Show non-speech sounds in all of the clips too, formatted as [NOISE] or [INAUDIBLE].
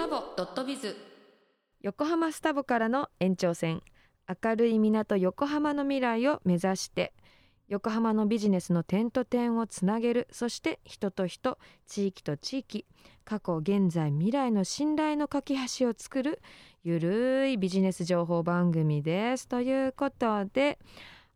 タボドットビズ。横浜スタボからの延長線。明るい港横浜の未来を目指して横浜のビジネスの点と点をつなげる。そして人と人地域と地域過去現在未来の信頼の架け橋を作るゆるいビジネス情報番組です。ということで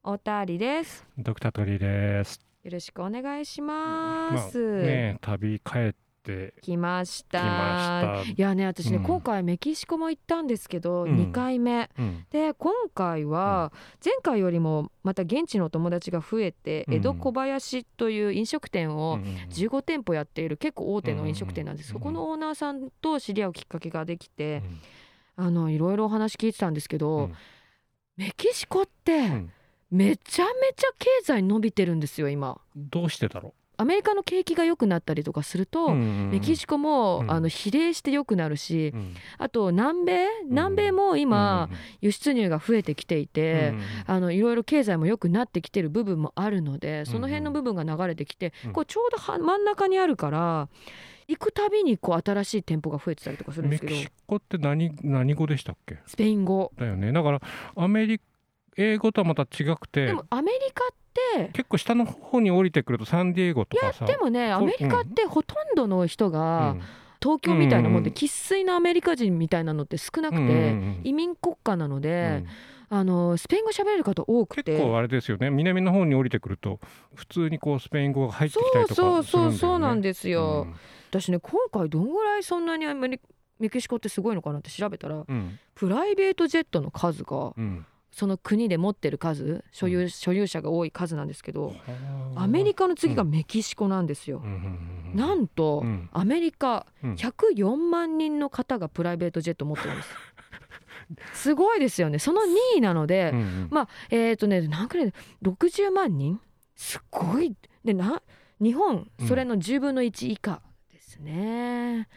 おたりです。ドクタートリーです。よろしくお願いします、ね旅帰って来ました。きました。いやね私ね、うん。今回メキシコも行ったんですけど、うん。2回目。うん。で今回は前回よりもまた現地のお友達が増えて、うん。江戸小林という飲食店うをん15店舗やっている結構大手の飲食店なんです、うんそこのオーナーさんと知り合うきっかけができて、うん。あのいろいろお話聞いてたんですけど、うん。メキシコってうん。めちゃめちゃ経済伸びてるんですよ今。どうしてだろアメリカの景気が良くなったりとかすると、う。メキシコも、うん。あの比例して良くなるし、うん。あと南米？南米も今、輸出入が増えてきていて、うんあのいろいろ経済も良くなってきてる部分もあるのでその辺の部分が流れてきて、うん。こうちょうどは真ん中にあるから行くたびにこう新しい店舗が増えてたりとかするんですけど。メキシコって何何語でしたっけ？スペイン語。だよね。だからアメリ英語とはまた違くて。でもアメリカって結構下の方に降りてくるとサンディエゴといやかさ。でもねアメリカってほとんどの人うがん東京みたいなもんでうん生粋のアメリカ人みたいなのって少なくてうん移民国家なのうでんあのスペイン語喋れる方多くて結構あれですよね。南の方に降りてくると普通にこうスペイン語が入ってきたりとかするんだよね。そうそうそうそうなんですよ。うん私ね今回どんぐらいそんなにアメリメキシコってすごいのかなって調べたらうんプライベートジェットの数がうん。その国で持ってる数所有,、所有者が多い数なんですけどはあアメリカの次がメキシコなんですよ。うんうんうんうん。なんと、うん。アメリカうん。104万人の方がプライベートジェット持ってるんです。[LAUGHS] すごいですよね。その2位なので、うんうん。まあえっ、とね何くらい60万人？すごい。でな日本うん。それの10分の1以下ですね。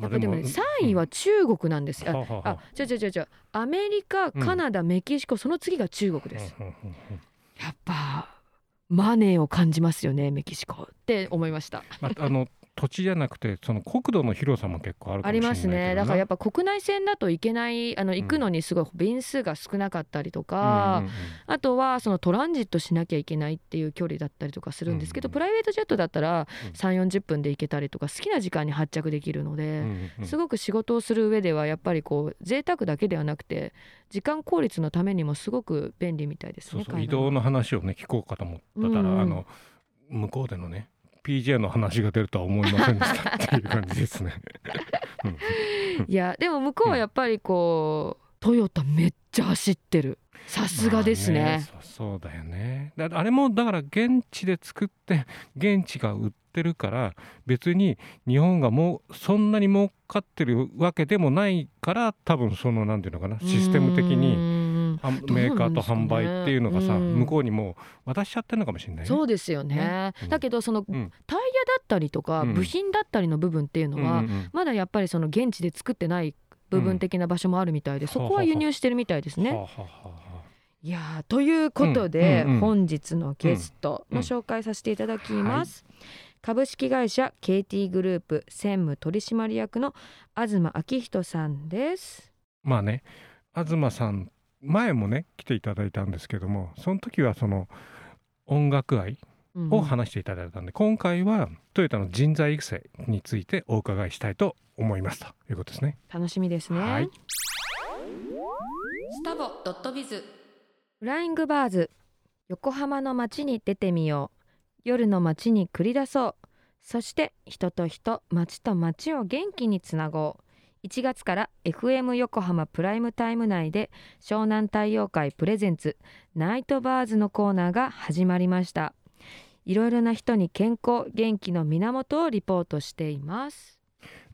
やっぱでもねまあ3位は中国なんですよ。はあはああ、あ、違う違う違う違う。アメリカ、カナダ、メキシコ、その次が中国です。うんうんうんうんやっぱマネーを感じますよね、メキシコって思いました。まあ、あの土地じゃなくてその国土の広さも結構あるかありますね。だからやっぱぱ国内線だと行けない、あの行くのにすごい便数が少なかったりとか。あとはそのトランジットしなきゃいけないっていう距離だったりとかするんですけど、うんプライベートジェットだったらうん3 4 0分で行けたりとか好きな時間に発着できるので、すごく仕事をする上ではやっぱりこう贅沢だけではなくて時間効率のためにもすごく便利みたいですね。移動の話をね聞こうかと思ったら、うんうんあの向こうでのね PJ の話が出るとは思いませんでしたっていう感じですね。[LAUGHS] うん。いやでも向こうはやっぱりこう、トヨタめっちゃ走ってる。さすがですね,、まあそうそうだよね。だあれもだから現地で作って現地が売ってるから別に日本がもうそんなに儲かってるわけでもないから多分そのなんていうのかなシステム的にメーカーと販売っていうのがさ、うん。向こうにもう渡しちゃってるのかもしれないね。そうですよね。ねうん。だけどそのうん。タイヤだったりとかうん。部品だったりの部分っていうのは、まだやっぱりその現地で作ってない部分的な場所もあるみたいで、そこは輸入してるみたいですね。はあはあはいやーということで、本日のゲストの紹介させていただきます、株式会社 KT グループ専務取締役の東昭人さんです。まあね東さん前もね来ていただいたんですけどもその時はその音楽愛うん。を話していただいたんで、今回はトヨタの人材育成についてお伺いしたいと思います。ということですね。楽しみですね、はい。スタボドットビズ。フライングバーズ横浜の街に出てみよう。夜の街に繰り出そう。そして人と人街と街を元気につなごう1月から FM 横浜プライムタイム内で湘南太陽会プレゼンツナイトバーズのコーナーが始まりました。いろいろな人に健康元気の源をリポートしています。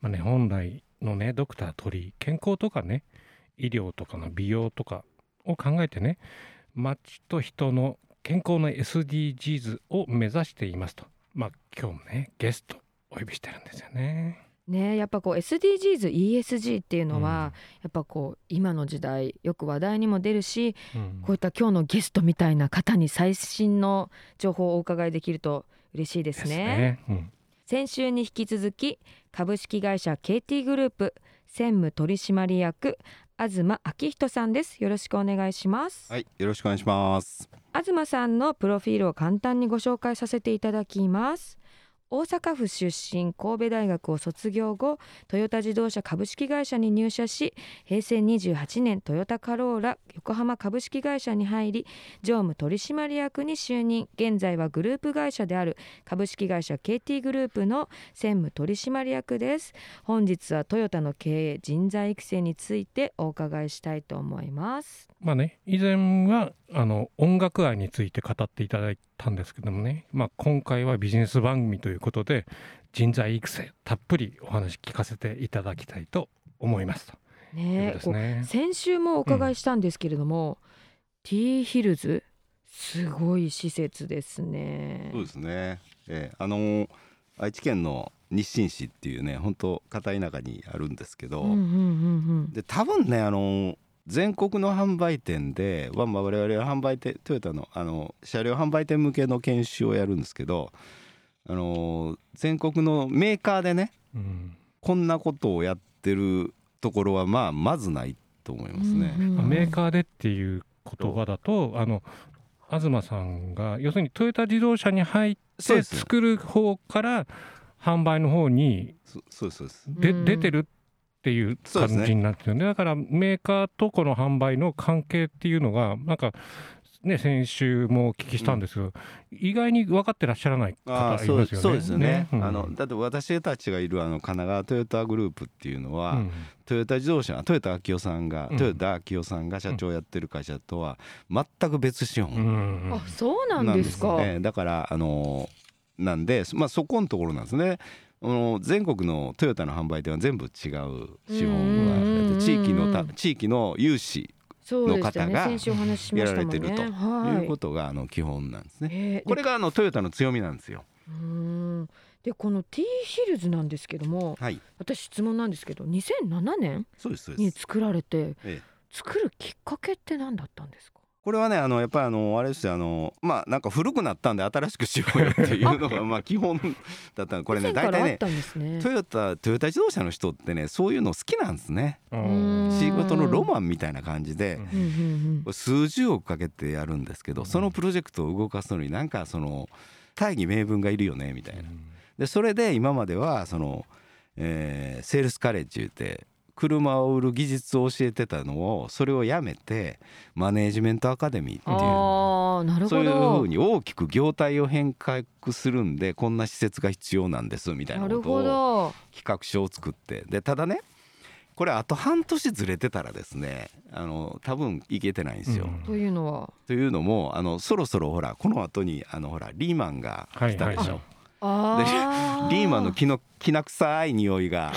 まあね、本来のねドクター鳥健康とかね医療とかの美容とかを考えてね街と人の健康の SDGs を目指していますと。まあ今日もねゲストお呼びしてるんですよね。ねえやっぱこう SDGs、ESG っていうのは、やっぱこう今の時代よく話題にも出るしうん。こういった今日のゲストみたいな方に最新の情報をお伺いできると嬉しいですね。うん。先週に引き続き株式会社 KT グループ専務取締役東明人さんです。よろしくお願いします、はい、よろしくお願いします。東さんのプロフィールを簡単にご紹介させていただきます大阪府出身神戸大学を卒業後トヨタ自動車株式会社に入社し平成28年トヨタカローラ横浜株式会社に入り常務取締役に就任。現在はグループ会社である株式会社 KT グループの専務取締役です。本日はトヨタの経営人材育成についてお伺いしたいと思います。まあね以前はあの音楽愛について語っていただいたんですけどもね、まあ、今回はビジネス番組ということで人材育成たっぷりお話聞かせていただきたいと思いますとねね。先週もお伺いしたんですけれども、T ヒルズすごい施設ですね。そうですね。えーあのー愛知県の日清市っていうね、本当片田舎にあるんですけど、うんうんうんで多分ねあのー全国の販売店で、まあ、まあ我々は販売店トヨタのあの車両販売店向けの研修をやるんですけど、あのー全国のメーカーでねうん。こんなことをやってるところはまあまずないと思いますね。うんうんまあメーカーでっていう言葉だとあの東さんが要するにトヨタ自動車に入って作る方から販売の方に出てるっていう感じになってるんでだからメーカーとこの販売の関係っていうのがなんかね先週もお聞きしたんですけど、意外に分かってらっしゃらないああそう方いますよね。そうですよね。うん。あのだって私たちがいるあの神奈川トヨタグループっていうのは、うん。トヨタ自動車トヨタ昭夫さんが、うん。トヨタ昭夫さんが社長やってる会社とは全く別資う本ん。あそうなんですか。ね。だからあのなんで、まあ、そこのところなんですね。あの全国のトヨタの販売店は全部違う資本うんが地域のた地域の有志。の方が。やられてるとはいいうことがあの基本なんですね。えーこれがあのトヨタの強みなんですよ。でこの T ヒルズなんですけどもはい、私質問なんですけど2007年。に作られてええ作るきっかけって何だったんですか？これはねあのやっぱりあのあれですよあのまあなんか古くなったんで新しくしようよっていうのがまあ基本だったこれね大体ねたんですね。トヨタトヨタ自動車の人ってねそういうの好きなんですね。仕事のロマンみたいな感じで数十億かけてやるんですけどそのプロジェクトを動かすのになんかその大義名分がいるよねみたいな。でそれで今まではその、えーセールスカレッジ言って車を売る技術を教えてたのをそれをやめてマネージメントアカデミーっていう。そういうふほどうに大きく業態を変革するんでこんな施設が必要なんですみたいなことをど。企画書を作って。でただねこれあと半年ずれてたらですねあの多分いけてないんですよ。うん。というのは？というのもあのそろそろほらこの後にあのほらリーマンが来たでしょ。はいはいあーリーマンのきのきな臭い匂いが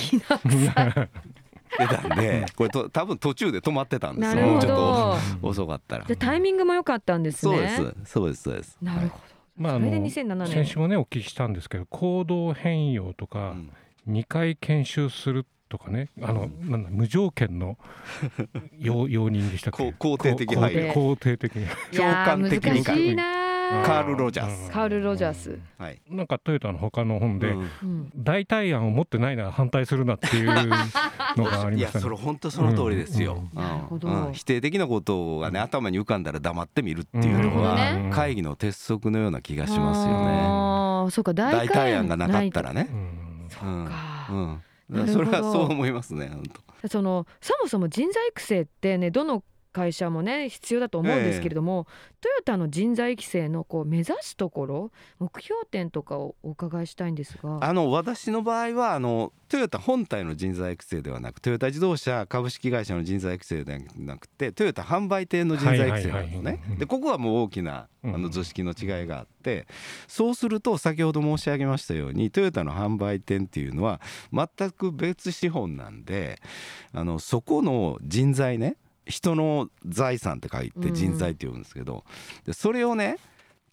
出たんでこれと多分途中で止まってたんですなるほよもうちょっどと遅かったら。でタイミングも良かったんですね。そうですそうです。そうです。なるほど、まあ、あそれでの2007年。先週もねお聞きしたんですけど行動変容とかうん。2回研修するとかねあの、なんだ無条件の容容認でしたっけ？こう肯定的配慮。肯定的にいやー共感的に難しいなーカールロジャース。カール・ロジャース、はい。なんかトヨタの他の本で、代替案を持ってないなら反対するなっていうのがありいましたね。[LAUGHS] やそれ本当その通りですよ。否定的なことがね頭に浮かんだら黙ってみるっていうのはね。会議の鉄則のような気がしますよね。あーそうか。代代替替案がなかったらね。うん。うんか。うん。それはそう思いますね本当。そのそもそも人材育成ってねどの会社もね必要だと思うんですけれども、トヨタの人材育成のこう目指すところ目標点とかをお伺いしたいんですが。あの私の場合はあのトヨタ本体の人材育成ではなくトヨタ自動車株式会社の人材育成ではなくてトヨタ販売店の人材育成なのはいはいはいねうんでここはもう大きなあうんの図式の違いがあってそうすると先ほど申し上げましたようにトヨタの販売店っていうのは全く別資本なんであのそこの人材ね人の財産って書いて人材って呼ぶんですけどでそれをね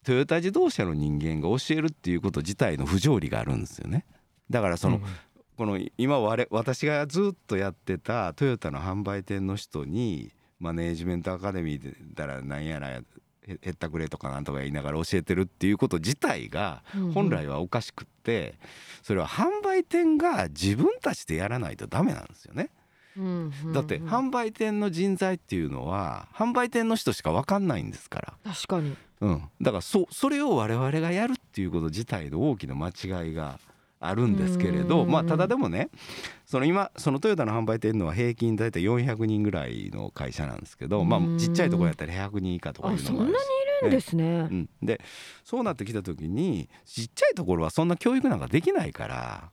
トヨタ自動車の人間が教えるっていうこと自体の不条理があるんですよね。だからその、この今我私がずっとやってたトヨタの販売店の人にマネージメントアカデミーでだらなんやらへへったくれとかなんとか言いながら教えてるっていうこと自体が本来はおかしくってそれは販売店が自分たちでやらないとダメなんですよね。だって販売店の人材っていうのは販売店の人しか分かんないんですから、確かに。うん、だからそそれを我々がやるっていうこと自体の大きな間違いがあるんですけれどうんまあただでもねその今そのトヨタの販売店のは平均大体400人ぐらいの会社なんですけどまうん。あちっちゃいところやったら100人以下とかいうのもあるそんなにいるんですね。うん、でそうなってきた時にちっちゃいところはそんな教育なんかできないから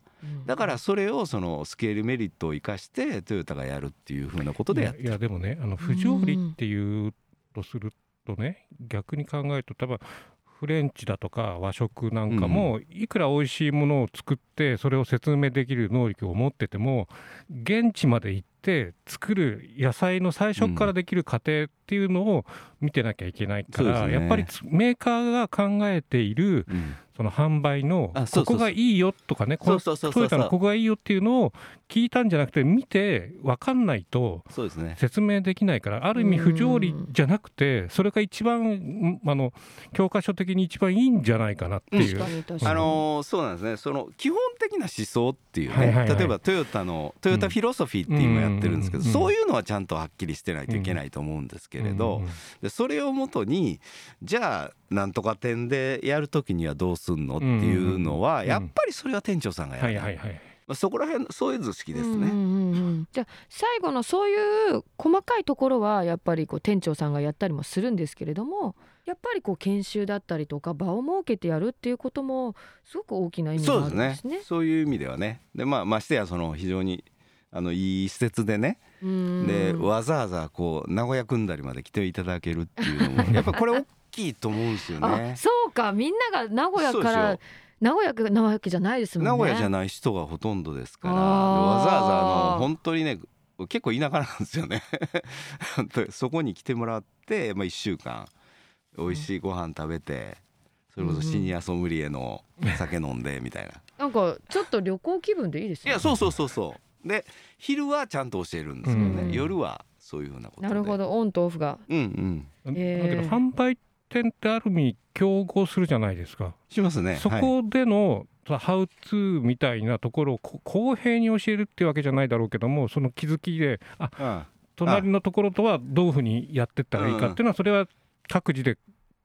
だからそれをそのスケールメリットを生かしてトヨタがやるっていうふうなことでやっいやいやでもねあの不条理っていうとするとね逆に考えると多分フレンチだとか和食なんかもいくら美味しいものを作ってそれを説明できる能力を持ってても現地まで行って作る野菜の最初からできる過程っていうのを見てなきゃいけないから、そうですね。やっぱりつメーカーが考えているうん。その販売のここがいいよとかねこのトヨタのここがいいよっていうのを聞いたんじゃなくて見て分かんないとそうですね。説明できないからある意味不条理じゃなくてそれが一番んあの教科書的に一番いいんじゃないかなっていう。確かに確かに。あのーそうなんですね。その基本的な思想っていうね、はいはいはい。例えばトヨタのトヨタフィロソフィーって今やってるんですけど、うん。そういうのはちゃんとはっきりしてないといけないと思うんですけれど、うんでそれをもとにじゃあなんとか店でやる時にはどうすんのっていうのは、うんやっぱりそれは店長さんがやる、はいはいはいまあそこら辺そういう図式ですね。うんうんうんうん。じゃあ最後のそういう細かいところはやっぱりこう店長さんがやったりもするんですけれどもやっぱりこう研修だったりとか場を設けてやるっていうこともすごく大きな意味があそうですね。るんですね。そういう意味ではね。でまあましてやその非常にあのいい施設でね。うん。でわざわざこう名古屋組んだりまで来ていただけるっていうのも [LAUGHS] やっぱこれ大きいと思うんですよあね。そうか。みんなが名古屋から名古屋なわけじゃないですもんね。名古屋じゃない人がほとんどですからわざわざあの本当にね結構田舎なんですよね。[LAUGHS] そこに来てもらって、まあ、1週間美味しいご飯食べてそれこそシニアソムリエの酒飲んでみたいな。なんかちょっっと旅行気分でいいですね。いやそうそうそうそうで昼はちゃんと教えるんですけどね、うん。夜はそういうふうなことで。なるほど。オンとオフが。うんうん。だえー。けど販売店ってある意味競合するじゃないですか、しますね。はいそこでのハウツーみたいなところをこ公平に教えるっていうわけじゃないだろうけどもその気づきであうん。隣のところとはどういうふうにやってったらいいかっていうのはそれは各自で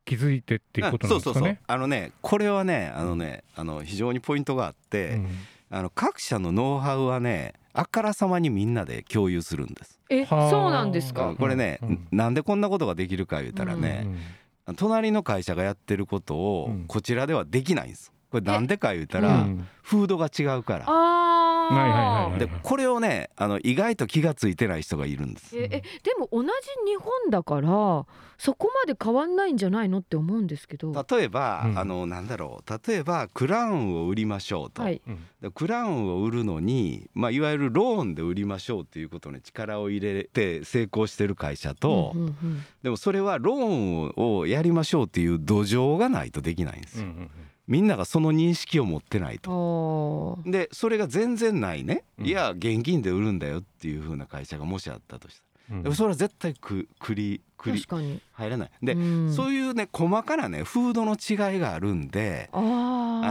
気づいてっていうことなんですかそうそうそう。ね。あのねこれはねあのねあの非常にポイントがあって、うん。あの各社のノウハウはねあからさまにみんなで共有するんです。えはあそうなんですうかん。これね、うんなんでこんなことができるか言ったらね、隣の会社がやってることをうんこちらではできないんです。これなんでか言ったうら、んフードが違うから。ああ。はいはいはいはいでこれをねあの意外と気がついてない人がいるんです。ええでも同じ日本だからそこまで変わんないんじゃないのって思うんですけど。例えば、うんあのなんだろう例えばクラウンを売りましょうと、はい。クラウンを売るのに、まあ、いわゆるローンで売りましょうっていうことに力を入れて成功してる会社と、うんうんうんでもそれはローンをやりましょうっていう土壌がないとできないんですよ。うんうんみんながその認識を持ってないと。でそれが全然ないね、うん。いや現金で売るんだよっていう風な会社がもしあったとしたうん。ら、でもそれは絶対く栗栗確かに。入らない。で、うん。そういうね細かなねフードの違いがあるんであ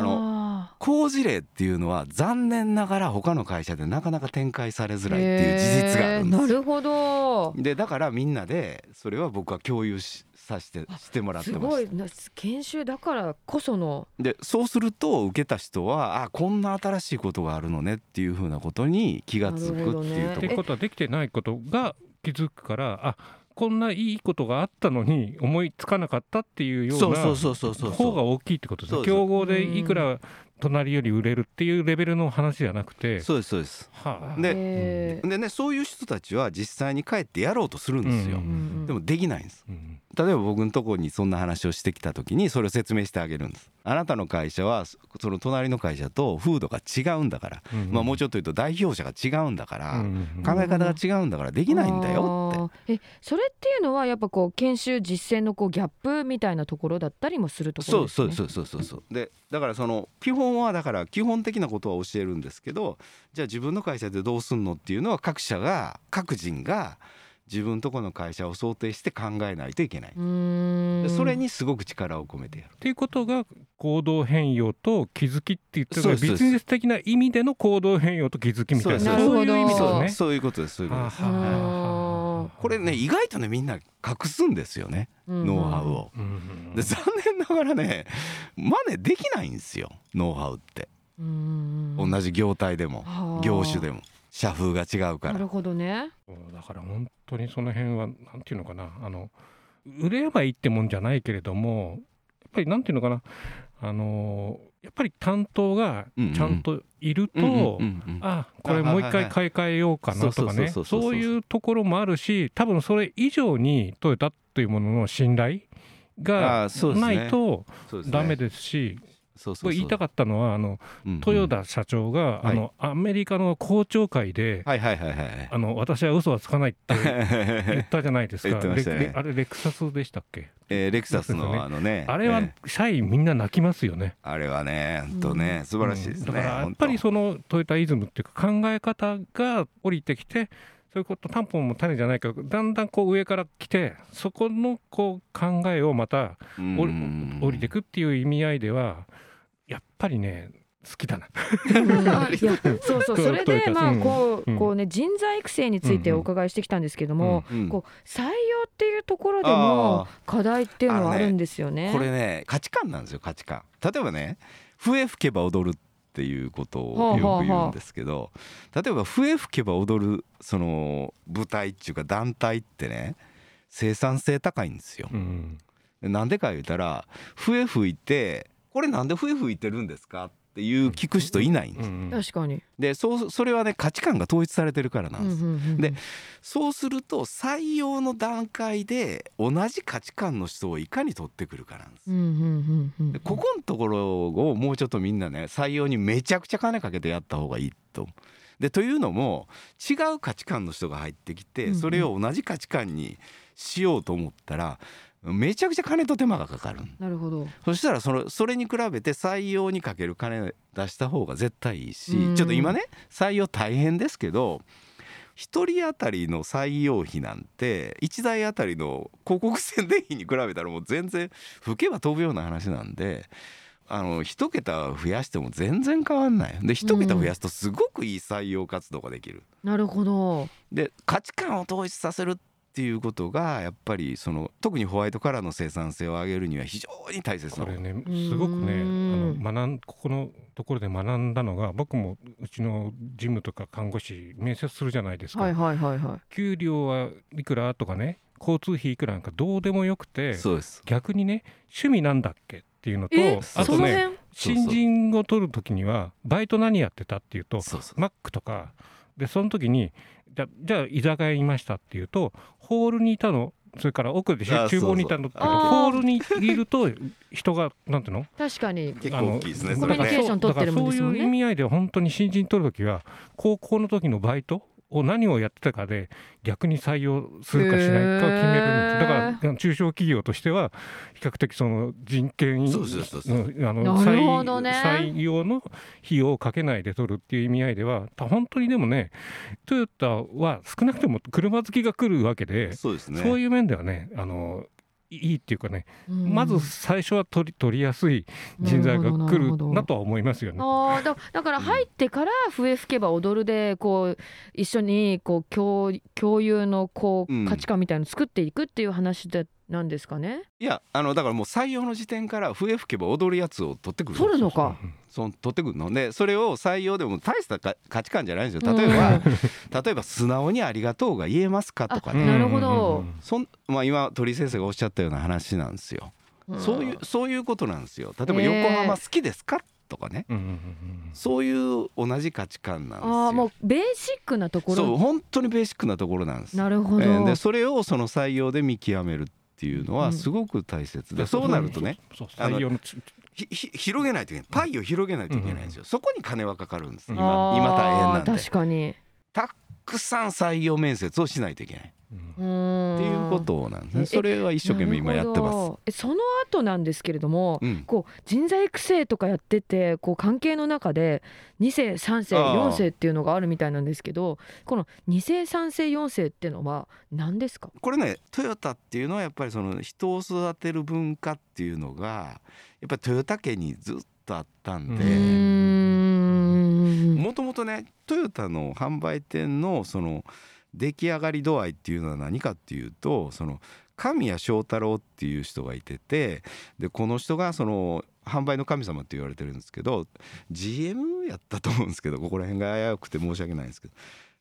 の好事例っていうのは残念ながら他の会社でなかなか展開されづらいっていう事実があるんですなるほど。でだからみんなでそれは僕は共有しさせてしてもらってす。ましごい。な研修だからこその。たでそうすると受けた人はあこんな新しいことがあるのねっていうふうなことに気がつくっていうとなるほどね。ってころことはできてないことが気づくからあこんないいことがあったのに思いつかなかったっていうようなそうそうそうそうそう方が大きいってことですね。競合でいくら隣より売れるっていうレベルの話じゃなくてそうですそうです。はあ。ででねそういう人たちは実際に帰ってやろうとするんですよ、うんうんでもできないんです。うん例えば僕のところにそんな話をしてきた時にそれを説明してあげるんです。あなたの会社はそその隣の会社と風土が違うんだから、うんまあもうちょっと言うと代表者が違うんだから、うんうん考え方が違うんだからできないんだよって。えそれっていうのはやっぱこう研修実践のこうギャップみたいなところだったりもするところですね。そうそうそうそうそうそう。でだからその基本はだから基本的なことは教えるんですけどじゃあ自分の会社でどうすんのっていうのは各社が各人が自分とこの会社を想定して考えないといけない、それにすごく力を込めてやる。っていうことが行動変容と気づきって言ってビジネス的な意味での行動変容と気づきみたいな。そういう意味ですね。そういうことですそういうことですこれね意外とねみんな隠すんですよねうんノウハウを。で残念ながらね真似できないんですよノウハウって。うん同じ業態でもはあ。業種でも。社風が違うから。なるほどね。だから本当にその辺はなんていうのかな。あの売れればいいってもんじゃないけれどもやっぱりなんていうのかな。あのやっぱり担当がちゃんといると、あこれもう一回買い替えようかなとかね。そういうところもあるし多分それ以上にトヨタというものの信頼あがないとそうですね。ダメですしそうそうそう。言いたかったのはあのうんうん。豊田社長が、はい。あのアメリカの公聴会で、はいはいはいはいあの私は嘘はつかないって [LAUGHS] 言ったじゃないですか。ね。あれレクサスでしたっけ？えーレクサスのあのねあれはえー。社員みんな泣きますよね。あれはね本当ね素晴らしいですねうん。だからやっぱりそのトヨタイズムっていうか考え方が降りてきてそういうこと担保も種じゃないけどだんだんこう上から来てそこのこう考えをまたうん。降り降りてくっていう意味合いではやっぱりね好きだな。[LAUGHS] そうそうそれでまあうん。こううん。こうね人材育成についてお伺いしてきたんですけどもうんこう採用っていうところでも課題っていうのはあるんですよね。これね価値観なんですよ価値観。例えばね笛吹けば踊るっていうことをよく言うんですけど例えば笛吹けば踊るその部隊っていうか団体ってね生産性高いんですよ。うん。なんでか言うたら笛吹いてこれなんで笛吹いてるんですかっていう聞く人いないんです。うん確かに。でそうそれはね価値観が統一されてるからなんです。うんうんうんでそうすると採用の段階で同じ価値観の人をいかに取ってくるかなんです。うんうんうんうんでここのところをもうちょっとみんなね採用にめちゃくちゃ金かけてやった方がいいと。でというのも違う価値観の人が入ってきてそれを同じ価値観にしようと思ったらめちゃくちゃ金と手間がかかる。なるほど。そしたらそのそれに比べて採用にかける金出した方が絶対いいしうん。ちょっと今ね採用大変ですけど1人当たりの採用費なんて1台当たりの広告宣伝費に比べたらもう全然吹けば飛ぶような話なんで。あの一桁増やしても全然変わんない。で一桁増やすとすごくいい採用活動ができる、なるほど。で価値観を統一させるっていうことがやっぱりその特にホワイトカラーの生産性を上げるには非常に大切なこれねすごくねうんあの学んここのところで学んだのが僕もうちの事務とか看護師面接するじゃないですか、はいはいはいは給料はいくらとかね交通費いくらなんかどうでもよくてそうです。逆にね趣味なんだっけっていうのとあとね新人を取る時にはバイト何やってたっていうとそうそう。マックとかでその時にじゃじゃあ居酒屋にいましたっていうとホールにいたのそれから奥で厨房にいたのそうそうホールにいると人がなんていうの？確かに。結構大きいですねあのコミュニケーション取ってるもんですね。そういう意味合いで本当に新人取る時は高校の時のバイトを何をやってたかで逆に採用するかしないかを決めるんです。へー。だから中小企業としては比較的その人件採採用の費用をかけないで取るっていう意味合いでは本当にでもねトヨタは少なくとも車好きが来るわけでそうですね。そういう面ではねあのいいっていうかね、うんまず最初は取り取りやすい人材が来るなとは思いますよね。あーだだから入ってから笛吹けば踊るでこう一緒にこう共共有のこう価値観みたいの作っていくっていう話でなんですかね。いやあのだからもう採用の時点から笛吹けば踊るやつを取ってくる取るのか。その取ってくるの。でそれを採用でも大したか価値観じゃないんですよ。例えば、例えば素直にありがとうが言えますかとかね。あなるほど。そんまあ今鳥居先生がおっしゃったような話なんですよ、うん。そういうそういうことなんですよ。例えば横浜好きですかとかね。うんうんうんうんそういう同じ価値観なんですよ。あーもうベーシックなとこそうろ。本当にベーシックなところなんです。なるほど。えーでそれをその採用で見極めるっていうのうんはすごく大切で、そうなるとね採用の広げないといけない。パイを広げないといけないんですよ、そこに金はかかるんですうん今今大変なんで。確かに。たくさん採用面接をしないといけないうん。っていうことなんですね。えそれは一生懸命今やってます。その後なんですけれども、うん。こう人材育成とかやっててこう関係の中で2世3世ああ。4世っていうのがあるみたいなんですけどこの2世3世4世っていうのは何ですか？これねトヨタっていうのはやっぱりその人を育てる文化っていうのがやっぱりトヨタ家にずっとあったんでん。もともとねトヨタの販売店のその出来上がり度合いっていうのは何かっていうとその神谷正太郎っていう人がいててでこの人がその販売の神様って言われてるんですけど GM やったと思うんですけどここら辺が危うくて申し訳ないんですけど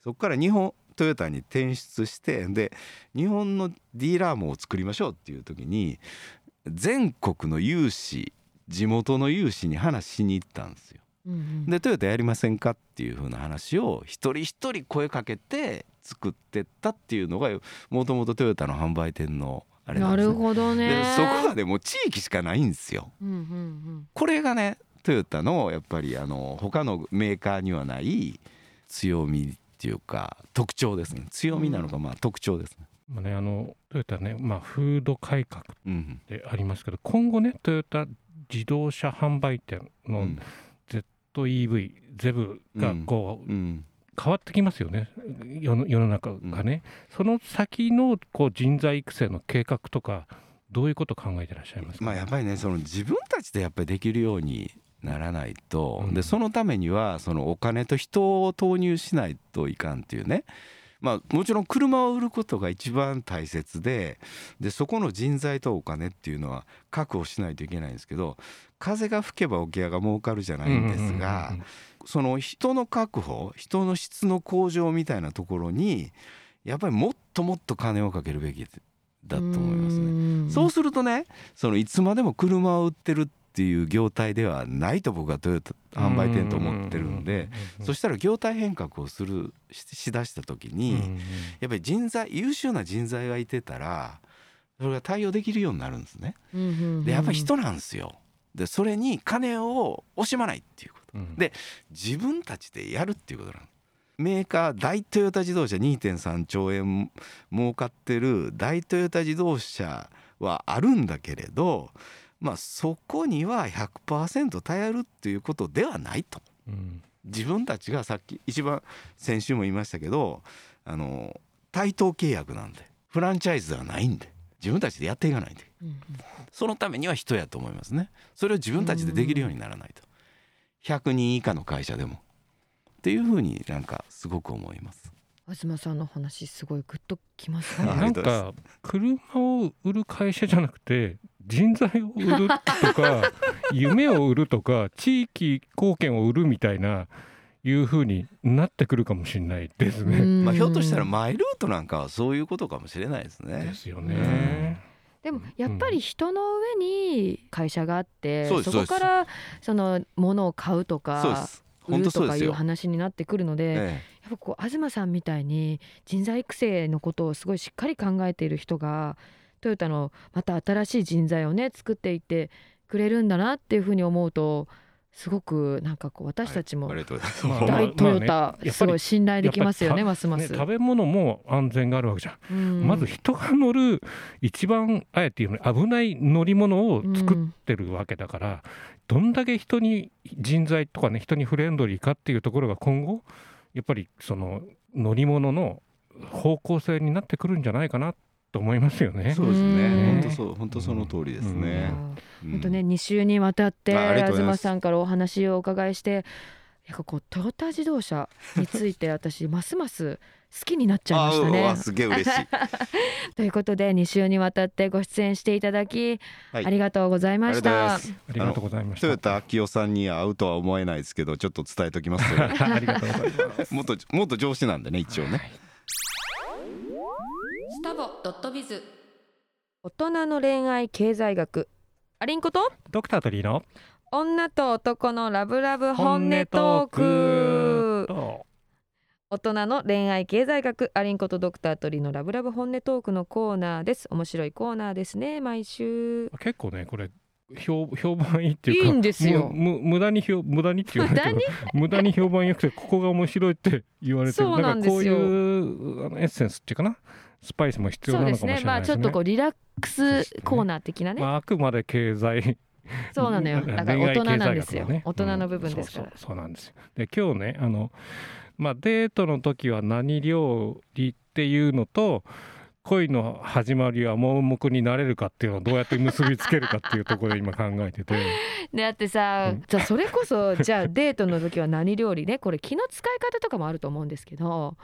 そこから日本トヨタに転出してで日本のディーラー網を作りましょうっていう時に全国の有志地元の有志に話しに行ったんですよ。うんうん。でトヨタやりませんかっていう風な話を一人一人声かけて作ってったっていうのがもともとトヨタの販売店のあれなです、ね、なんるほどね。でそこはでも地域しかないんですよ。うんうんこれがねトヨタのやっぱりあの他のメーカーにはない強みっていうか特徴ですね。強みなのかまあ特徴ですね。まあねあのトヨタねまあフード改革うんでありますけど今後ねトヨタ自動車販売店のうん、ZEV ゼブがこううん。変わってきますよね。世の世の中がね、その先のこう人材育成の計画とかどういうこと考えてらっしゃいますか、まあやっぱりねその自分たちでやっぱりできるようにならないと、うん。でそのためにはそのお金と人を投入しないといかんっていうね。まあもちろん車を売ることが一番大切ででそこの人材とお金っていうのは確保しないといけないんですけど風が吹けば桶屋が儲かるじゃないんですが、その人の確保人の質の向上みたいなところにやっぱりもっともっと金をかけるべきだと思いますね。ねそうするとねそのいつまでも車を売ってるっていう業態ではないと僕はトヨタ販売店と思ってるんでそしたら業態変革をするししだした時に、やっぱり人材優秀な人材がいてたらそれが対応できるようになるんですね。でやっぱり人なんですよ。でそれに金を惜しまないっていうこと。うん。で自分たちでやるっていうことなの。メーカー大トヨタ自動車2.3兆円儲かってる大トヨタ自動車はあるんだけれどまあそこには100%頼るっていうことではないと。うん。自分たちがさっき一番先週も言いましたけどあの対等契約なんでフランチャイズではないんで自分たちでやっていかないと。そのためには人やと思いますね。それを自分たちでできるようにならないと。100人以下の会社でも。っていうふうになんかすごく思います。東さんの話すごいグッときますあねなんか車を売る会社じゃなくて人材を売るとか [LAUGHS] 夢を売るとか地域貢献を売るみたいないう風になってくるかもしれないですね。まあひょっとしたらマイルートなんかはそういうことかもしれないですね。ですよね。でもやっぱり人の上に会社があって、そうですそこからその物を買うとそうでかす。売るとかいう本当そうですよ、話になってくるので、え。やっぱこう東さんみたいに人材育成のことをすごいしっかり考えている人がトヨタのまた新しい人材をね作っていってくれるんだなっていうふうに思うとすごくなんかこう私たちも大トヨタすごい信頼できますよねますます。食べ物も安全があるわけじゃん。うんまず人が乗る一番あえて言うのに危ない乗り物を作っうんてるわけだから、どんだけ人に人材とかね人にフレンドリーかっていうところが今後やっぱりその乗り物の方向性になってくるんじゃないかなと思いますよね。そうですうんね。本当そう本当その通りですね、うん。本当ね2週にわたって東さんからお話をお伺いしてやっぱこうトヨタ自動車について [LAUGHS] 私ますます好きになっちゃいましたあうねわ。すげえ嬉しい。[LAUGHS] ということで2週にわたってご出演していただき、はい。ありがとうございました。ありがとうございま。した。トヨタ秋夫さんに会うとは思えないですけどちょっと伝えときますと [LAUGHS] ありがとうございます。もっともっと上司なんでね一応ね。スタボドットビズ。大人の恋愛経済学。アリンコと？ドクタートリーの？女と男のラブラブ本音トーク。と大人の恋愛経済学。アリンコとドクタートリのラブラブ本音トークのコーナーです。面白いコーナーですね毎週。結構ねこれ評評判いいっていうかいいんですよ。むむ無駄に評無駄にって言われて無駄に？[LAUGHS] 無駄に評判良くてここが面白いって言われてる。そうなんですよ。かこういうあのエッセンスっていうかなスパイスも必要なのかもしねまあちょっれないですね。とこうリラックスコーナー的なね。まあ、あくまで経済 [LAUGHS] そうなのよ。[LAUGHS] だから大人なんですよ、ね大人の部分ですから、うんそうなんですよ。で今日ねあのまあデートの時は何料理っていうのと恋の始まりは盲目になれるかっていうのをどうやって結びつけるかっていうところで今考えてて。[LAUGHS] でだってさ、うん。じゃあそれこそじゃあデートの時は何料理ね？これ気の使い方とかもあると思うんですけど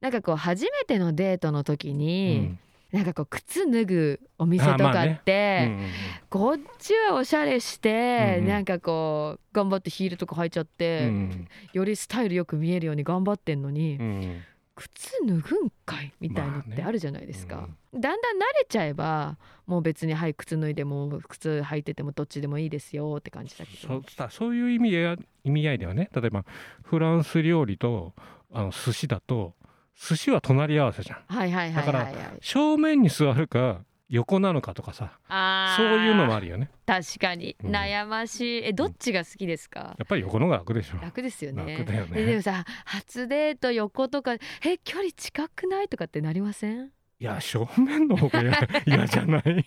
なんかこう初めてのデートの時うに、ん。なんかこう靴脱ぐお店とかあまあね。って、うんうんうん。こっちはおしゃれして、うんうん。なんかこう頑張ってヒールとか履いちゃって、うんよりスタイルよく見えるように頑張ってんのに、うん靴脱ぐんかいみたいのっまあねてあるじゃないですか、うんだんだん慣れちゃえばもう別にはい靴脱いでも靴履いててもどっちでもいいですよって感じだけど。そうさそういう意味や意味合いではね。例えばフランス料理とあの寿司だと寿司は隣り合わせじゃん。はいはいはいはい。はい正面に座るか横なのかとかさ。あー。そういうのもあるよね。確かに。うん。悩ましい。えどっちが好きですか、やっぱり横の方が楽でしょ。楽ですよね。楽だよね。えでもさ初デート横とかえ距離近くないとかってなりません？いや正面の方が嫌 [LAUGHS] 嫌じゃない？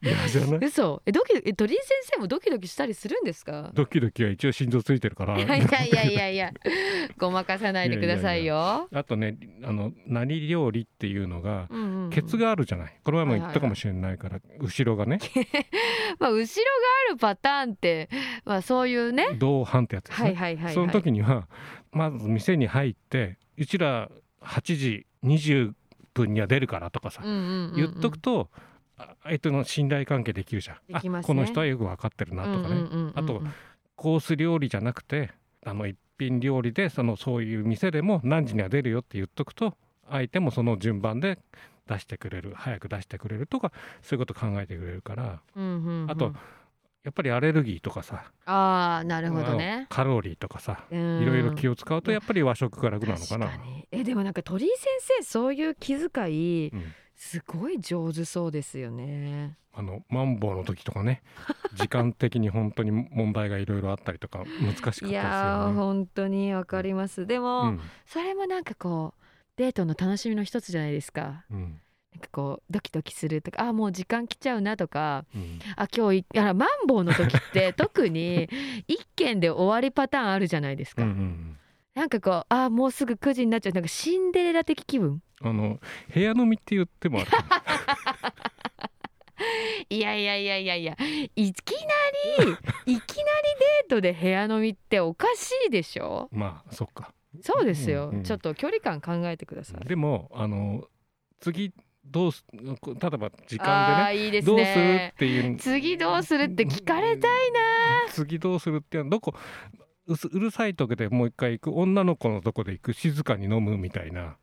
嫌じゃない？嘘。えドキえ鳥居先生もドキドキしたりするんですか？ドキドキは一応心臓ついてるから。いやいやいやいや。いやごまかさないでくださいよ。あとねあの何料理っていうのがうんうんうん。ケツがあるじゃない？この前も言ったかもしれないから、後ろがね。[LAUGHS] まあ後ろがあるパターンってまあそういうね。同伴ってやつですね、はいはいはいはい。その時にはまず店に入ってうちら8時20分には出るからとかさ、うんうんうんうん。言っとくとあ相手の信頼関係できるじゃん、ね。あこの人はよく分かってるなとかね、うんうんうんうんうん。あとコース料理じゃなくてあの一品料理でそのそういう店でも何時には出るよって言っとくと相手もその順番で出してくれる早く出してくれるとかそういうこと考えてくれるから。うんうんうん。あとやっぱりアレルギーとかさ。ああなるほどね。カロリーとかさ。いいろいろ気を使うとやっぱり和食が楽なのかな。確かに。えでもなんか鳥居先生そういう気遣いうん。すごい上手そうですよね。あのマンボウの時とかね。[LAUGHS] 時間的に本当に問題がいろいろあったりとか難しかったですよね。いやー本当にわかります。でも、うん。それもなんかこうデートの楽しみの一つじゃないですか。うんなんかこうドキドキするとかあもう時間来ちゃうなとかうん。あ今日いあらマンボウの時って [LAUGHS] 特に一件で終わりパターンあるじゃないですか、うんうんなんかこうあもうすぐ9時になっちゃう。なんかシンデレラ的気分。あの部屋飲みって言ってもある。か [LAUGHS] いやいやいやいやいやいきなりいきなりデートで部屋飲みっておかしいでしょ？らまあそっか。そうですよ、うんうん。ちょっと距離感考えてください。でもあの次どうすこ例えば時あ間ですでね。どうするねっていう。次どうするって聞かれたいな。次どうするっていうのはどこうるさい時でもう一回行く女の子のとこで行く静かに飲むみたいな。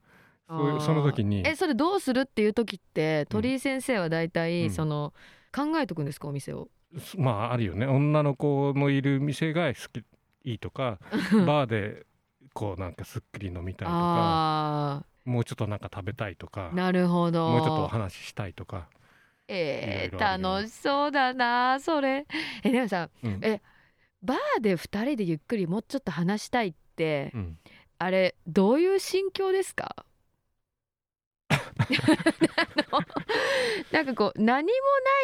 そういうその時に。えそれどうするっていう時って鳥居先生はだいたいうん。その、考えとくんですかお店を？まああるよね。女の子のいる店が好きいいとか [LAUGHS] バーでこうなんかすっきり飲みたいとか。あもうちょっとなんか食べたいとかーなるほど。もうちょっとお話ししたいとか、えー、楽しそうだなそれ。[LAUGHS] えでもさうん。えバーで2人でゆっくりもうちょっと話したいってうん。あれどういう心境ですか？[LAUGHS] [LAUGHS] なんかこう何も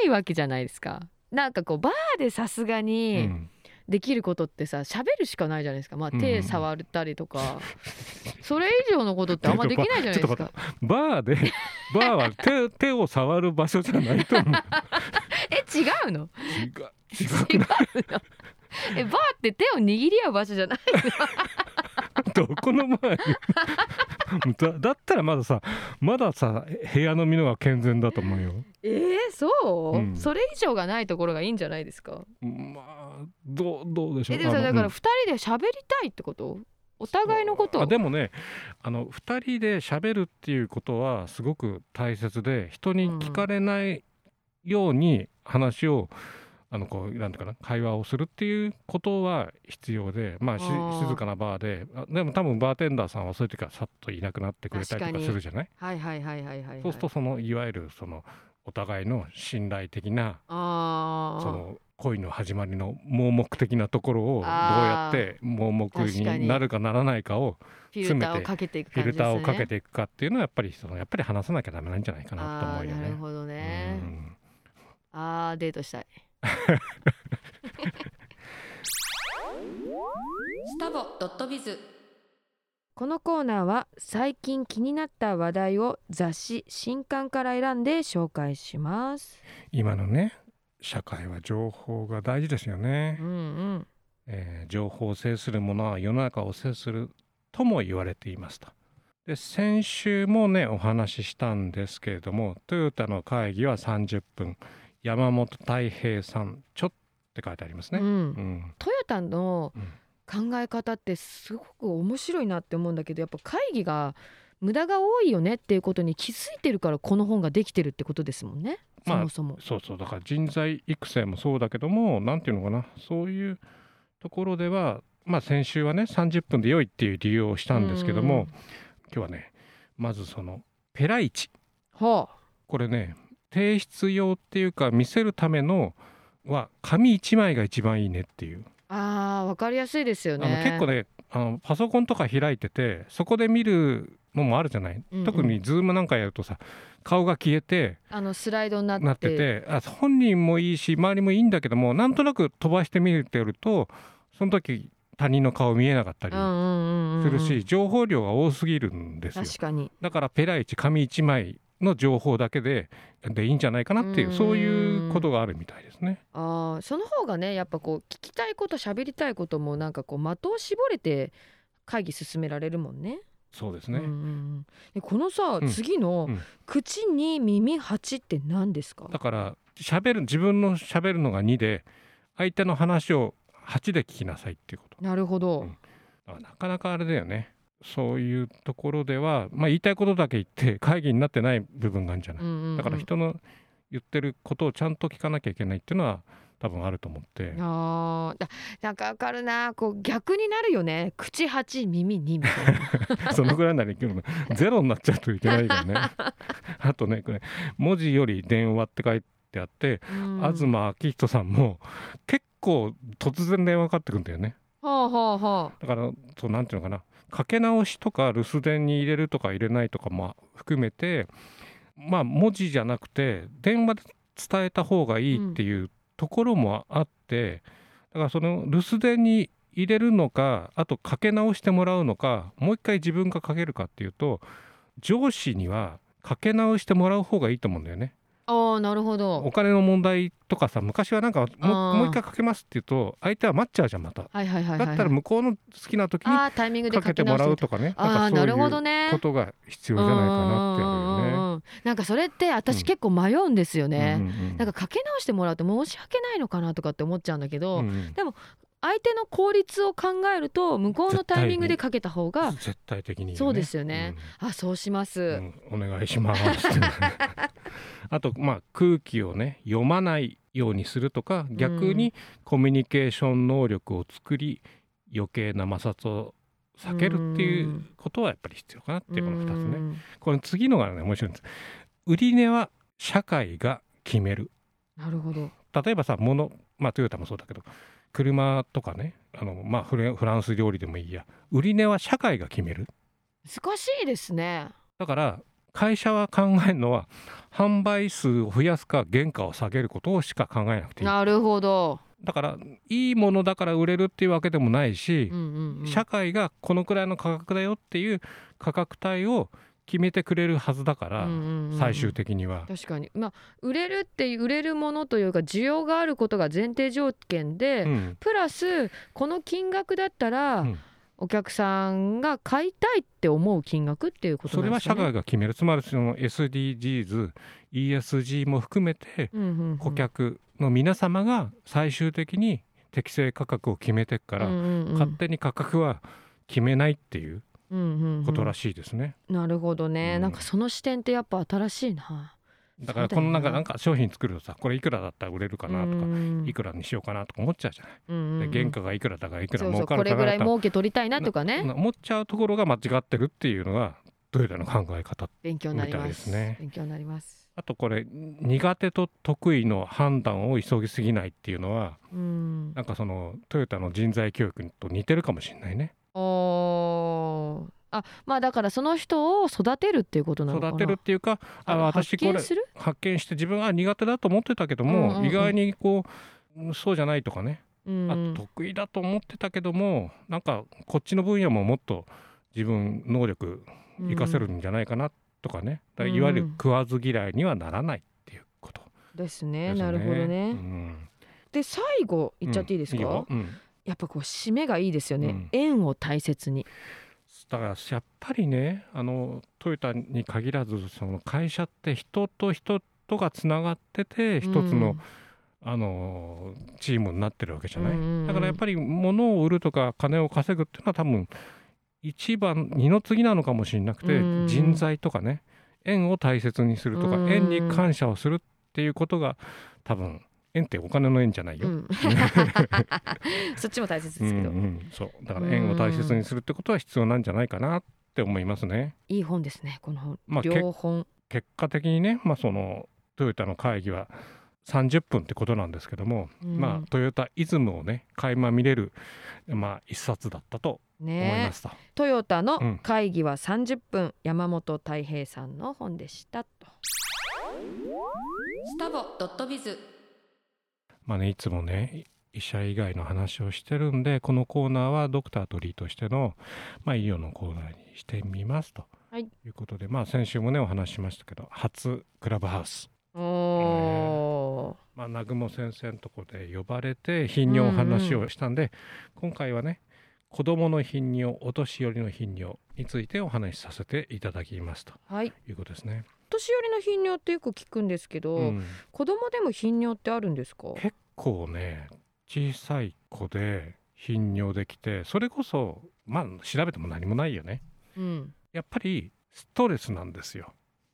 ないわけじゃないですか。なんかこうバーでさすがうにんできることってさ喋るしかないじゃないですか。まあうん手触ったりとか、それ以上のことってあんまできないじゃないですか。バーで [LAUGHS] バーは手手を触る場所じゃないと思う。[LAUGHS] え違うの？違う。違違うの？[LAUGHS] えバーって手を握り合う場所じゃないうどこの前だ [LAUGHS] だったらまださまださ部屋飲みのが健全だと思うよ。えー、そう、うん。それ以上がないところがいいんじゃないですか？まあどうどうでしょう？えでもさだからあのうん。2人で喋りたいってこと？お互いのこと？あでもねあの2人で喋るっていうことはすごく大切で人に聞かれないように話を、あのこうなんていうかな会話をするっていうことは必要でまあ静かなバーであでも多分バーテンダーさんはそういう時はさっといなくなってくれたりとかするじゃない？はいはいはいはいはい、はい、そうするとそのいわゆるそのお互いの信頼的なその恋の始まりの盲目的なところをどうやって盲目になるかならないかをフィルターをかけていくフィルターをかけていくかっていうのはやっぱりそのやっぱり話さなきゃダメなんじゃないかなと思うよね。なるほどね。うん。あーデートしたいスタボドットビズ。このコーナーは最近気になった話題を雑誌新刊から選んで紹介します。今のね社会は情報が大事ですよね。う、んうん。えー情報を制するものは世の中を制するとも言われていますと。で先週もねお話ししたんですけれどもトヨタの会議は30分山本太平さんちょって書いてありますね、うん。うん。トヨタのうん考え方ってすごく面白いなって思うんだけどやっぱ会議が無駄が多いよねっていうことに気づいてるからこの本ができてるってことですもんね。そまあもそも、そうそう。だから人材育成もそうだけどもなんていうのかな。そういうところではまあ先週はね30分で良いっていう理由をしたんですけども、うん。今日はねまずそのペライチ。はあ。これね提出用っていうか見せるためのは紙1枚が一番いいねっていう、あーわかりやすいですよあねの結構ねあのパソコンとか開いててそこで見るのもあるじゃない、うんうん。特にズームなんかやるとさ顔が消えてあのスライドになって。ててあ本人もいいし周りもいいんだけどもなんとなく飛ばして見てるとその時他人の顔見えなかったりするし、情報量が多すぎるんですよ。確かに。だからペライチ紙1枚の情報だけででいいんじゃないかなっていううん。そういうことがあるみたいですね。あーその方がねやっぱこう聞きたいこと喋りたいこともなんかこう的を絞れて会議進められるもんね。そうですね、うんこのさ、うん。次の、うん。口に耳八って何ですか？だから喋る自分の喋るのが2で相手の話を8で聞きなさいっていうこと。なるほど、なかなかあれだよねそういうところでは、まあ、言いたいことだけ言って [LAUGHS] 会議になってない部分があるんじゃない、うんうんうん。だから人の言ってることをちゃんと聞かなきゃいけないっていうのは多分あると思って。あなんかわかるな。こう逆になるよね。口八耳二みたいな。[LAUGHS] そのぐらいならいけるの。[LAUGHS] ゼロになっちゃうといけないからね。あとねこれ文字より電話って書いてあって、うん。東昭人さんも結構突然電話かかってくるんだよね。はあはあはあ。だからそうなんていうのかなかけ直しとか留守電に入れるとか入れないとかも含めてまあ文字じゃなくて電話で伝えた方がいいっていうところもあって、だからその留守電に入れるのかあとかけ直してもらうのかもう一回自分がかけるかっていうと上司にはかけ直してもらう方がいいと思うんだよね。ああなるほおど金の問題とかさ昔はなんかももう一回かけますって言うと相手は待っちゃうじゃんまた。はいはいはいはい。だったら向こうの好きな時にタイミングでかけてもらうとかね。ああなるほどね。ことが必要じゃないかなってあるよね。なんかそれって私結構迷うんですよね、うんうんうんなんかかけ直してもらうと申し訳ないのかなとかって思っちゃうんだけど、うんうん相手の効率を考えると向こうのタイミングでかけた方が絶対的に、ね、そうですよね、あそうします、うん。うんお願いします。[LAUGHS] あとまあ空気をね読まないようにするとか逆にコミュニケーション能力を作り余計な摩擦を避けるっていうことはやっぱり必要かなっていうこの2つね。うん。この次のがね面白いんです。売値は社会が決める。なるほど。例えばさ物まあトヨタもそうだけど車とかねあの、まあ、フレフランス料理でもいいや。売値は社会が決める。難しいですね。だから会社は考えるのは販売数を増やすか原価を下げることをしか考えなくていい。なるほど、だからいいものだから売れるっていうわけでもないしうん、うんうん。社会がこのくらいの価格だよっていう価格帯を決めてくれるはずだから、うんうんうん最終的には。確かに。まあ売れるって売れるものというか需要があることが前提条件で、うん。プラスこの金額だったら、うん。お客さんが買いたいって思う金額っていうことそれは社なんですかね。会が決める。つまりその SDGs、ESG も含めてうんうんうん。顧客の皆様が最終的に適正価格を決めてから、うんうんうん。勝手に価格は決めないっていうことらしいですね。なるほどね、うん。なんかその視点ってやっぱ新しいな。だからこのなんかなんか商品作るとさこれいくらだったら売れるかなとか、うんいくらにしようかなとか思っちゃうじゃない？うんうんうん。で原価がいくらだからいくら儲かるかなとか。これぐらい儲け取りたいなとかね。な思っちゃうところが間違ってるっていうのがトヨタの考え方勉強になりまみたいですすね。勉強になります。あとこれ苦手と得意の判断を急ぎすぎないっていうのはうん。なんかそのトヨタの人材教育と似てるかもしれないねあまあだからその人を育てるっていうことなのかな。育てるっていうかああ私これ発見する？発見して自分は苦手だと思ってたけども、うんうんうん。意外にこうそうじゃないとかね、うんあ得意だと思ってたけどもなんかこっちの分野ももっと自分能力活かせるんじゃないかなとかね、だからいわゆる食わず嫌いにはならないっていうこと。ですね。ですね。なるほどね、うん。で最後言っちゃっていいですか、よ。うん。やっぱこう締めがいいですよね、うん。縁を大切にだからやっぱりねあのトヨタに限らずその会社って人と人とがつながってて一つの、あのチームになってるわけじゃない、うんうんうん。だからやっぱり物を売るとか金を稼ぐっていうのは多分一番二の次なのかもしれなくて、うん人材とかね縁を大切にするとか、うん縁に感謝をするっていうことが多分縁ってお金の縁じゃないよ。うん。[LAUGHS] そっちも大切うんですけど、うんそう。だから縁を大切にするってことは必要なんじゃないかなって思いますね。いい本ですねこの本、まあ両本。結果的にね、まあ、そのトヨタの会議は30分ってことなんですけども、うん。まあトヨタイズムをね垣間見れる、まあ、一冊だったと思いねますと。トヨタのうん。会議は30分、山本太平さんの本でしたと。スタボドットビズまあねいつもね医者以外の話をしてるんでこのコーナーはドクターとリーとしての、まあ、医療のコーナーにしてみますと、はい。い、うことで、まあ、先週もねお話ししましたけど初クラブハウス。おー。まあ、南雲先生のとこで呼ばれて頻尿話をしたんで、今回はね子どもの頻尿お年寄りの頻尿についてお話しさせていただきますと。はい。いうことですね。年寄りの頻尿ってよく聞くんですけど、うん子供でも頻尿ってあるんですか？結構ね小さい子で頻尿できてそれこそまあ調べても何もないよね。うんやっぱりストレスなんですよ。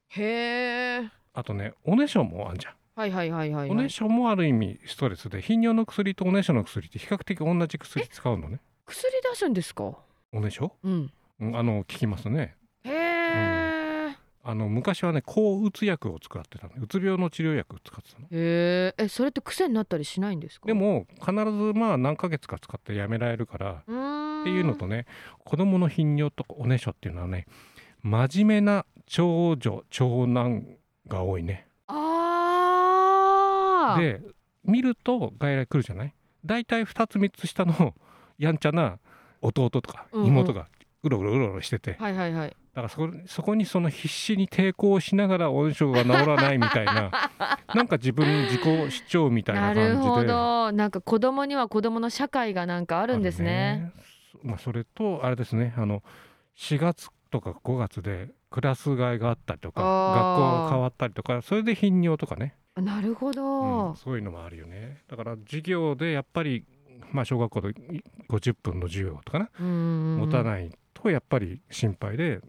へえあとねおねしょもあんじゃん。はいはいはいはい、おはい、ねしょもある意味ストレスで頻尿の薬とおねしょの薬って比較的同じ薬使うのね。薬出すんですか？おねしょ？うんうんあの聞きますね。あの昔はね抗うつ薬を使ってたの。うつ病の治療薬を使ってたの。へええそれって癖になったりしないんですか？でも必ずまあ何ヶ月か使ってやめられるからっていうのとね子供の頻尿とかおねしょっていうのはね真面目な長女長男が多いね。あー。で見ると外来来るじゃない？大体2つ3つ下のやんちゃな弟とか妹がうろうろうろうろしてて、はいはいはいだからそこそこにその必死に抵抗しながらおねしょが治らないみたいな [LAUGHS] なんか自分自己主張みたいなな感じで。るほど。なんか子供には子供の社会がなんかあるんですね。ね。まあ、それとあれですね。あの4月とか5月でクラス替えがあったりとか学校が変わったりとかそれで頻尿とかね、なるほど、うんそういうのもあるよね。だから授業でやっぱり、まあ、小学校で50分の授業とかな、うん。持たないとやっぱり心配で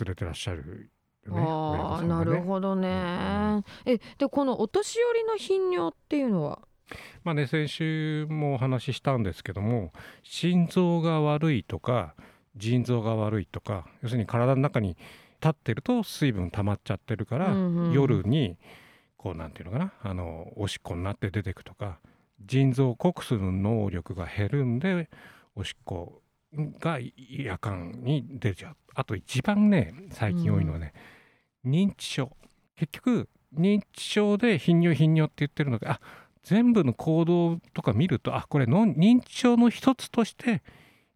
連れてらっしゃるよねああなさんがね。るほどね、えでこのお年寄りの頻尿っていうのは？まあね先週もお話ししたんですけども心臓が悪いとか腎臓が悪いとか要するに体の中に立ってると水分溜まっちゃってるから、うんうん。夜にこうなんていうのかなあのおしっこになって出てくとか腎臓を濃くする能力が減るんでおしっこが夜間に出ちゃう。あと一番ね最近多いのはね、認知症。結局認知症で頻尿頻尿って言ってるのであ全部の行動とか見るとあこれの認知症の一つとして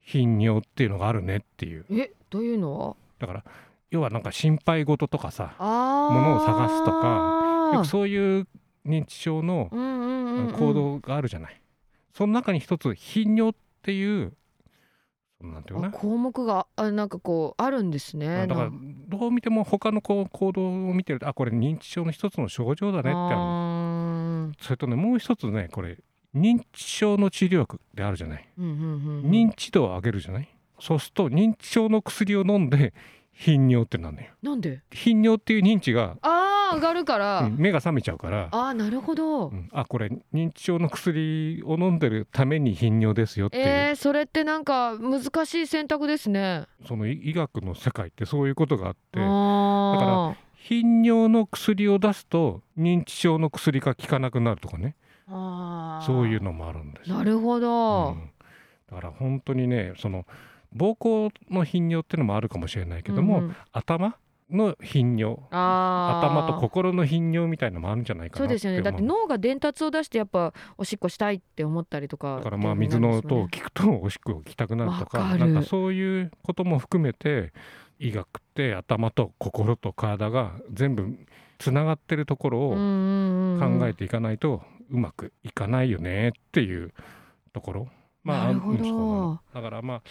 頻尿っていうのがあるねっていう。えどういうの？はだから要はなんか心配事とかさあー。物を探すとかよくそういう認知症のうんうんうんうん。行動があるじゃない、その中に一つ頻尿っていうなんていうかなあ項目があなんかこうあるんですね。だからどう見ても他のこう行動を見てるとあこれ認知症の一つの症状だねってある。それとねもう一つねこれ認知症の治療薬であるじゃない、うんうんうんうん。認知度を上げるじゃない。そうすると認知症の薬を飲んで頻尿ってなんだよ。なんで？頻尿っていう認知があが上がるから、うん目が覚めちゃうから。ああなるほど、うん。あこれ認知症の薬を飲んでるために頻尿ですよっていう、えー、それってなんか難しい選択ですね。その医医学の世界ってそういうことがあって。あ頻尿の薬を出すと認知症の薬が効かなくなるとかね。そういうのもあるんですよ。なるほど、うん。だから本当にねその膀胱の頻尿っていうのもあるかもしれないけども、うんうん。頭の頻尿。頭と心の頻尿みたいのもあるんじゃないかそうなですよね。だって脳が伝達を出してやっぱおしっこしたいって思ったりとかだからまあ水の音を聞くとおしっこをきたくなる。とかなんかそういうことも含めて医学って頭と心と体が全部つながってるところを考えていかないとうまくいかないよねっていうところ。なるほどうんそうなのだからまあ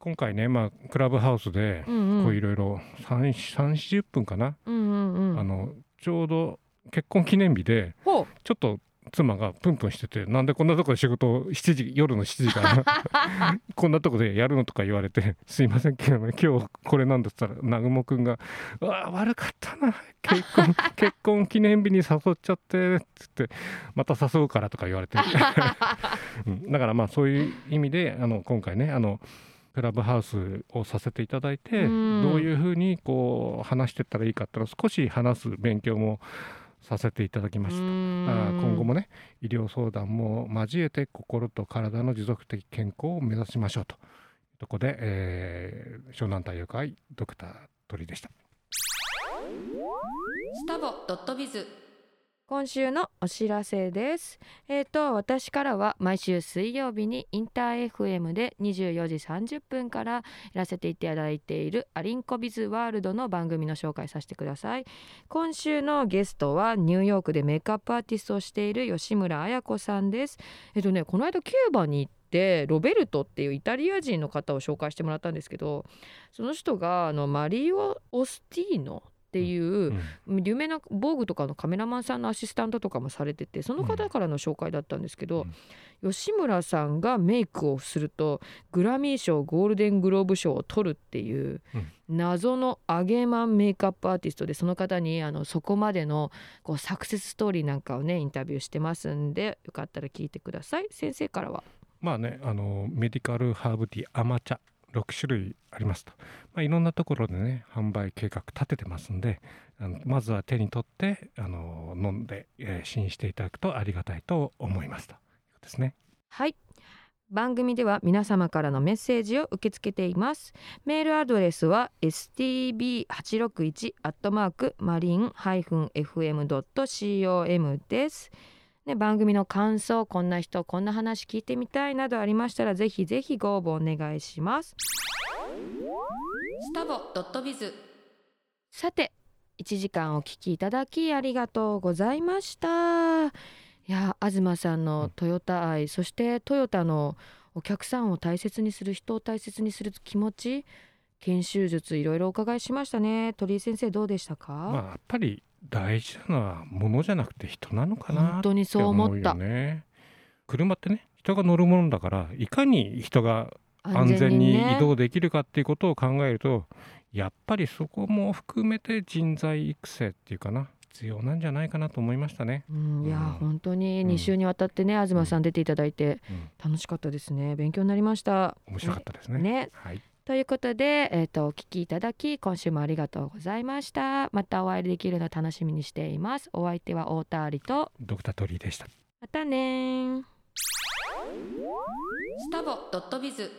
今回ね、まあ、クラブハウスでいろいろ3 40分かな、うんうんうん。あのちょうど結婚記念日でちょっと妻がプンプンしててなんでこんなとこで仕事を7時夜の7時から [LAUGHS] こんなとこでやるのとか言われて「すいません今日今日これなんだ」っつったら南雲くんが「うわ悪かったな結婚 [LAUGHS] 結婚記念日に誘っちゃって」っつって「また誘うから」とか言われて、[LAUGHS] うんだからまあそういう意味であの今回ねあのクラブハウスをさせていただいてうんどういうふうにこう話してったらいいかっていうのを少し話す勉強もさせていただきました。今後もね医療相談も交えて心と体の持続的健康を目指しましょうというところで、えー湘南太陽会ドクター鳥でした。スタボドットビズ今週のお知らせです。えっ、と私からは毎週水曜日にインター FM で24時30分からやらせていただいているアリンコビズワールドの番組の紹介させてください。今週のゲストはニューヨークでメイクアップアーティストをしている吉村彩子さんです。えっ、とねこの間キューバに行ってロベルトっていうイタリア人の方を紹介してもらったんですけどその人があのマリオ・オスティーノっていう、うん有名な防具とかのカメラマンさんのアシスタントとかもされててその方からの紹介だったんですけど、吉村さんがメイクをするとグラミー賞ゴールデングローブ賞を取るっていううん。謎のアゲマンメイクアップアーティストでその方にあのそこまでのこうサクセスストーリーなんかをねインタビューしてますんでよかったら聞いてください。先生からは。まあねあのメディカルハーブティーアマチャ6種類ありますと、まあ、いろんなところでね販売計画立ててますんであのまずは手に取ってあの飲んで、えー試飲していただくとありがたいと思いますと。いうことですね。はい。番組では皆様からのメッセージを受け付けています。メールアドレスは stb861 アットマークマリン -fm.com です。ね、番組の感想こんな人こんな話聞いてみたいなどありましたらぜひぜひご応募お願いします。スタボドットビズ。さて1時間お聞きいただきありがとうございました。いや東さんのトヨタ愛、そしてトヨタのお客さんを大切にする人を大切にする気持ち研修術いろいろお伺いしましたね。鳥居先生どうでしたか、まあやっぱり大事なのは物じゃなくて人なのかな本当にそう思った。車ってね人が乗るものだからいかに人が安全に移動できるかっていうことを考えると、やっぱりそこも含めて人材育成っていうかな必要なんじゃないかなと思いましたね。うん、いや、うん。本当に2週にわたってね、東さん出ていただいてうん。楽しかったですね。勉強になりました。面白かったですね。ね。はい、ということで、えー、とお聞きいただき今週もありがとうございました。またお会いできるの楽しみにしています。お相手は大田有とドクタートリーでした。またねー。スタボドットビズ